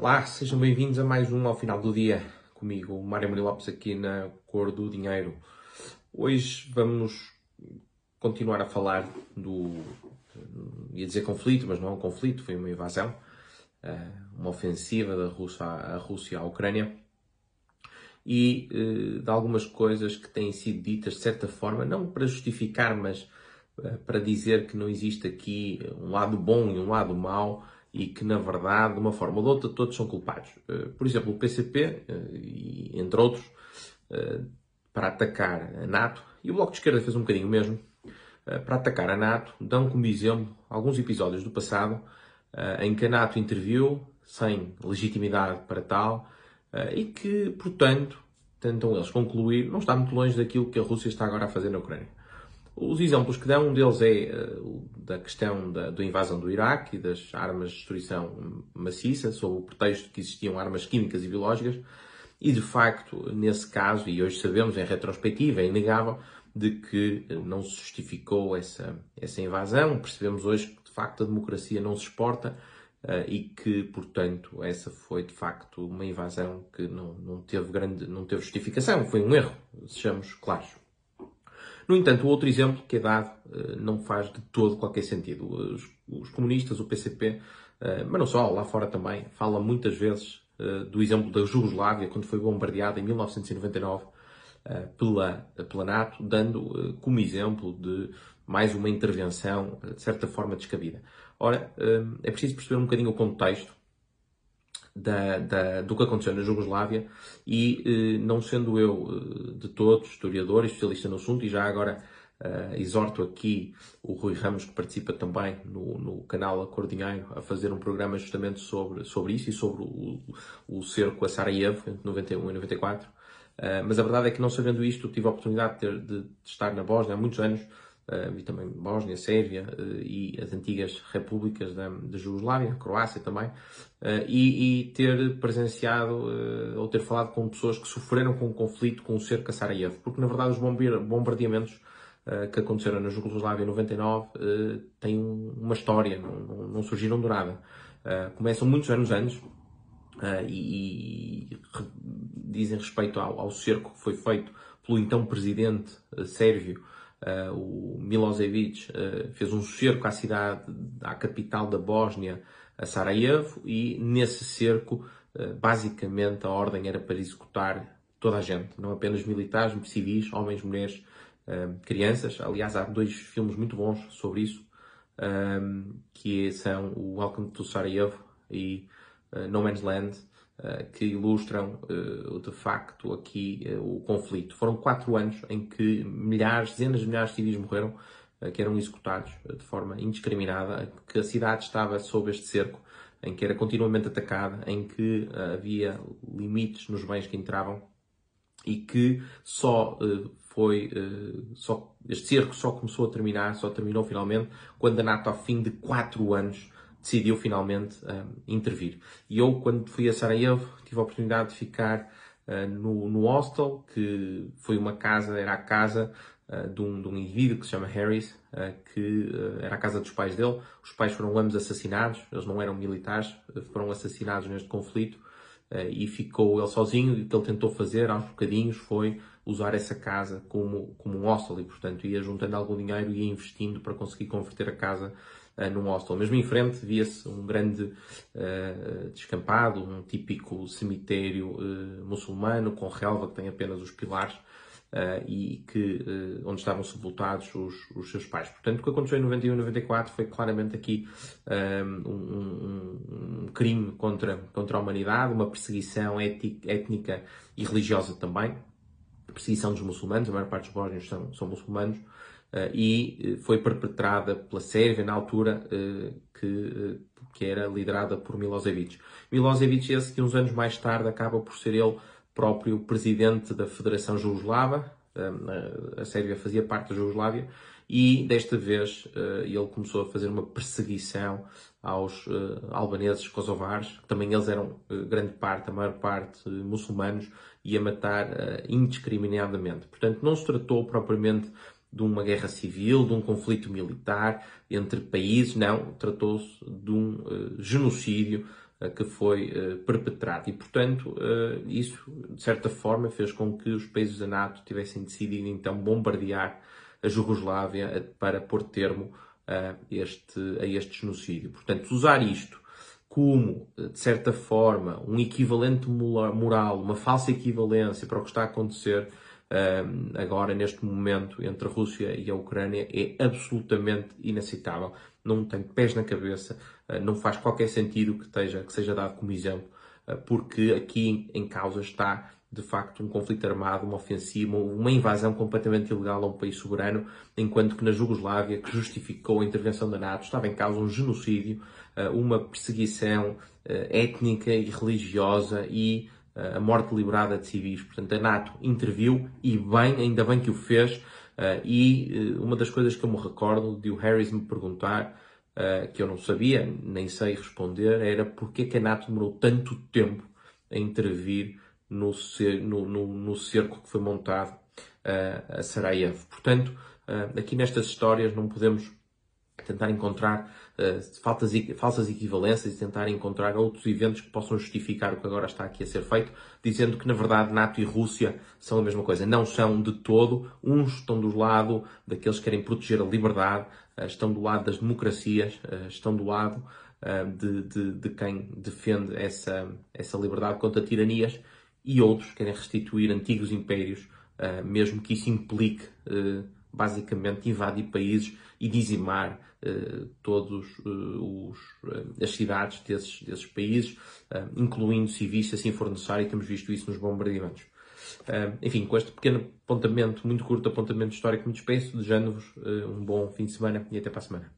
Olá, sejam bem-vindos a mais um ao final do dia comigo, o Mário Maria Lopes aqui na Cor do Dinheiro. Hoje vamos continuar a falar do, ia dizer conflito, mas não é um conflito, foi uma invasão, eh, uma ofensiva da Rússia à, Rússia à Ucrânia e eh, de algumas coisas que têm sido ditas de certa forma, não para justificar, mas eh, para dizer que não existe aqui um lado bom e um lado mau e que, na verdade, de uma forma ou de outra, todos são culpados. Eh, por exemplo, o PCP, e entre outros, para atacar a NATO, e o Bloco de Esquerda fez um bocadinho mesmo, para atacar a NATO, dão como exemplo alguns episódios do passado em que a NATO interviu sem legitimidade para tal e que, portanto, tentam eles concluir, não está muito longe daquilo que a Rússia está agora a fazer na Ucrânia. Os exemplos que dão, um deles é uh, da questão da, da, invasão do Iraque e das armas de destruição maciça, sob o pretexto que existiam armas químicas e biológicas, e de facto, nesse caso, e hoje sabemos em retrospectiva, é inegável, de que não se justificou essa, essa invasão. Percebemos hoje que de facto a democracia não se exporta uh, e que, portanto, essa foi de facto uma invasão que não, não, teve grande, não teve justificação, foi um erro, sejamos claros. No entanto, o outro exemplo que é dado eh, não faz de todo qualquer sentido. Os, os comunistas, o PCP, eh, mas não só, lá fora também, fala muitas vezes eh, do exemplo da Jugoslávia, quando foi bombardeada em 1999 pela, pela NATO, dando como exemplo de mais uma intervenção, de certa forma, descabida. Ora, é preciso perceber um bocadinho o contexto da, da, do que aconteceu na Jugoslávia e, eh, não sendo eu eh, de todos historiador e especialista no assunto, e já agora uh, exorto aqui o Rui Ramos, que participa também no, no canal Acordinheiro, a fazer um programa justamente sobre, sobre isso e sobre o, o cerco a Sarajevo entre 91 e 94. Uh, mas a verdade é que, não sabendo isto, tive a oportunidade de, ter, de, de estar na Bósnia há muitos anos uh, vi também Bósnia, Sérvia uh, e as antigas repúblicas da, da Jugoslávia, Croácia também, uh, e, e, ter presenciado ou ter falado com pessoas que sofreram com o conflito com o cerco a Sarajevo, porque na verdade os bombardeamentos que aconteceram na Jugoslávia em 99 têm uma história, não, não, surgiram do nada. começam muitos anos antes, e, e, dizem respeito ao, ao cerco que foi feito pelo então presidente sérvio Uh, o Milosevic uh, fez um cerco à cidade, à capital da Bósnia, a Sarajevo, e nesse cerco, uh, basicamente, a ordem era para executar toda a gente, não apenas militares, civis, homens, mulheres, crianças. Aliás, há dois filmes muito bons sobre isso, que são o Welcome to Sarajevo e No Man's Land, que ilustram eh, de facto aqui eh, o conflito. Foram quatro anos em que milhares, dezenas de milhares de civis morreram, que eram executados de forma indiscriminada, que a cidade estava sob este cerco, em que era continuamente atacada, em que havia limites nos bens que entravam e que só foi só este cerco só começou a terminar, só terminou finalmente quando a NATO, ao fim de quatro anos, decidiu finalmente um, intervir. E eu, quando fui a Sarajevo, tive a oportunidade de ficar uh, no, no hostel, que foi uma casa, era a casa uh, de, um, de um indivíduo que se chama Harris, uh, que era a casa dos pais dele. Os pais foram ambos assassinados, eles não eram militares, foram assassinados neste conflito. e ficou ele sozinho e o que ele tentou fazer aos bocadinhos foi usar essa casa como, como um hostel e, portanto, ia juntando algum dinheiro e ia investindo para conseguir converter a casa uh, num hostel. Mesmo em frente via-se um grande uh, descampado, um típico cemitério uh, muçulmano com relva que tem apenas os pilares uh, e que, onde estavam sepultados os, os, seus pais. Portanto, o que aconteceu em 91 e 94 foi claramente aqui um, um, um, crime contra, contra a humanidade, uma perseguição étnica e religiosa também. Perseguição dos muçulmanos, a maior parte dos bósnios são, são muçulmanos, Uh, e eh, foi perpetrada pela Sérvia na altura uh, que, que era liderada por Milosevic. Milosevic esse que uns anos mais tarde acaba por ser ele próprio presidente da Federação Jugoslava, a Sérvia fazia parte da Jugoslávia, e desta vez ele começou a fazer uma perseguição aos albaneses kosovares, que também eles eram grande parte, a maior parte muçulmanos, e a matar indiscriminadamente. Portanto, não se tratou propriamente de uma guerra civil, de um conflito militar entre países, não, tratou-se de um uh, genocídio que foi perpetrado. E, portanto, isso, de certa forma, fez com que os países da NATO tivessem decidido, então, bombardear a Jugoslávia para pôr termo a este, a este genocídio. Portanto, usar isto como, de certa forma, um equivalente moral, uma falsa equivalência para o que está a acontecer um, agora, neste momento, entre a Rússia e a Ucrânia, é absolutamente inaceitável. Não tem pés na cabeça, uh, não faz qualquer sentido que, esteja, que seja dado como exemplo, uh, porque aqui em causa está de facto um conflito armado, uma ofensiva, uma invasão completamente ilegal a um país soberano, enquanto que na Jugoslávia, que justificou a intervenção da NATO, estava em causa um genocídio, eh, uma perseguição eh, étnica e religiosa e eh, a morte deliberada de civis. Portanto, a NATO interviu e bem, ainda bem que o fez. E uma das coisas que eu me recordo de o Harris me perguntar, que eu não sabia, nem sei responder, era porque que a NATO demorou tanto tempo a intervir no, no, no, cerco que foi montado uh, a Sarajevo. Portanto, uh, aqui nestas histórias não podemos tentar encontrar uh, faltas, falsas equivalências e tentar encontrar outros eventos que possam justificar o que agora está aqui a ser feito, dizendo que na verdade NATO e Rússia são a mesma coisa. Não são de todo. Uns estão do lado daqueles que querem proteger a liberdade, uh, estão do lado das democracias, uh, estão do lado de, de, de, quem defende essa, essa liberdade contra tiranias e outros querem restituir antigos impérios, uh, mesmo que isso implique uh, basicamente invadir países e dizimar uh, todos os, as cidades desses, desses países, incluindo civis, se assim for necessário, e temos visto isso nos bombardeamentos. enfim, com este pequeno apontamento, muito curto apontamento histórico, me despeço, desejando-vos um bom fim de semana e até para a semana.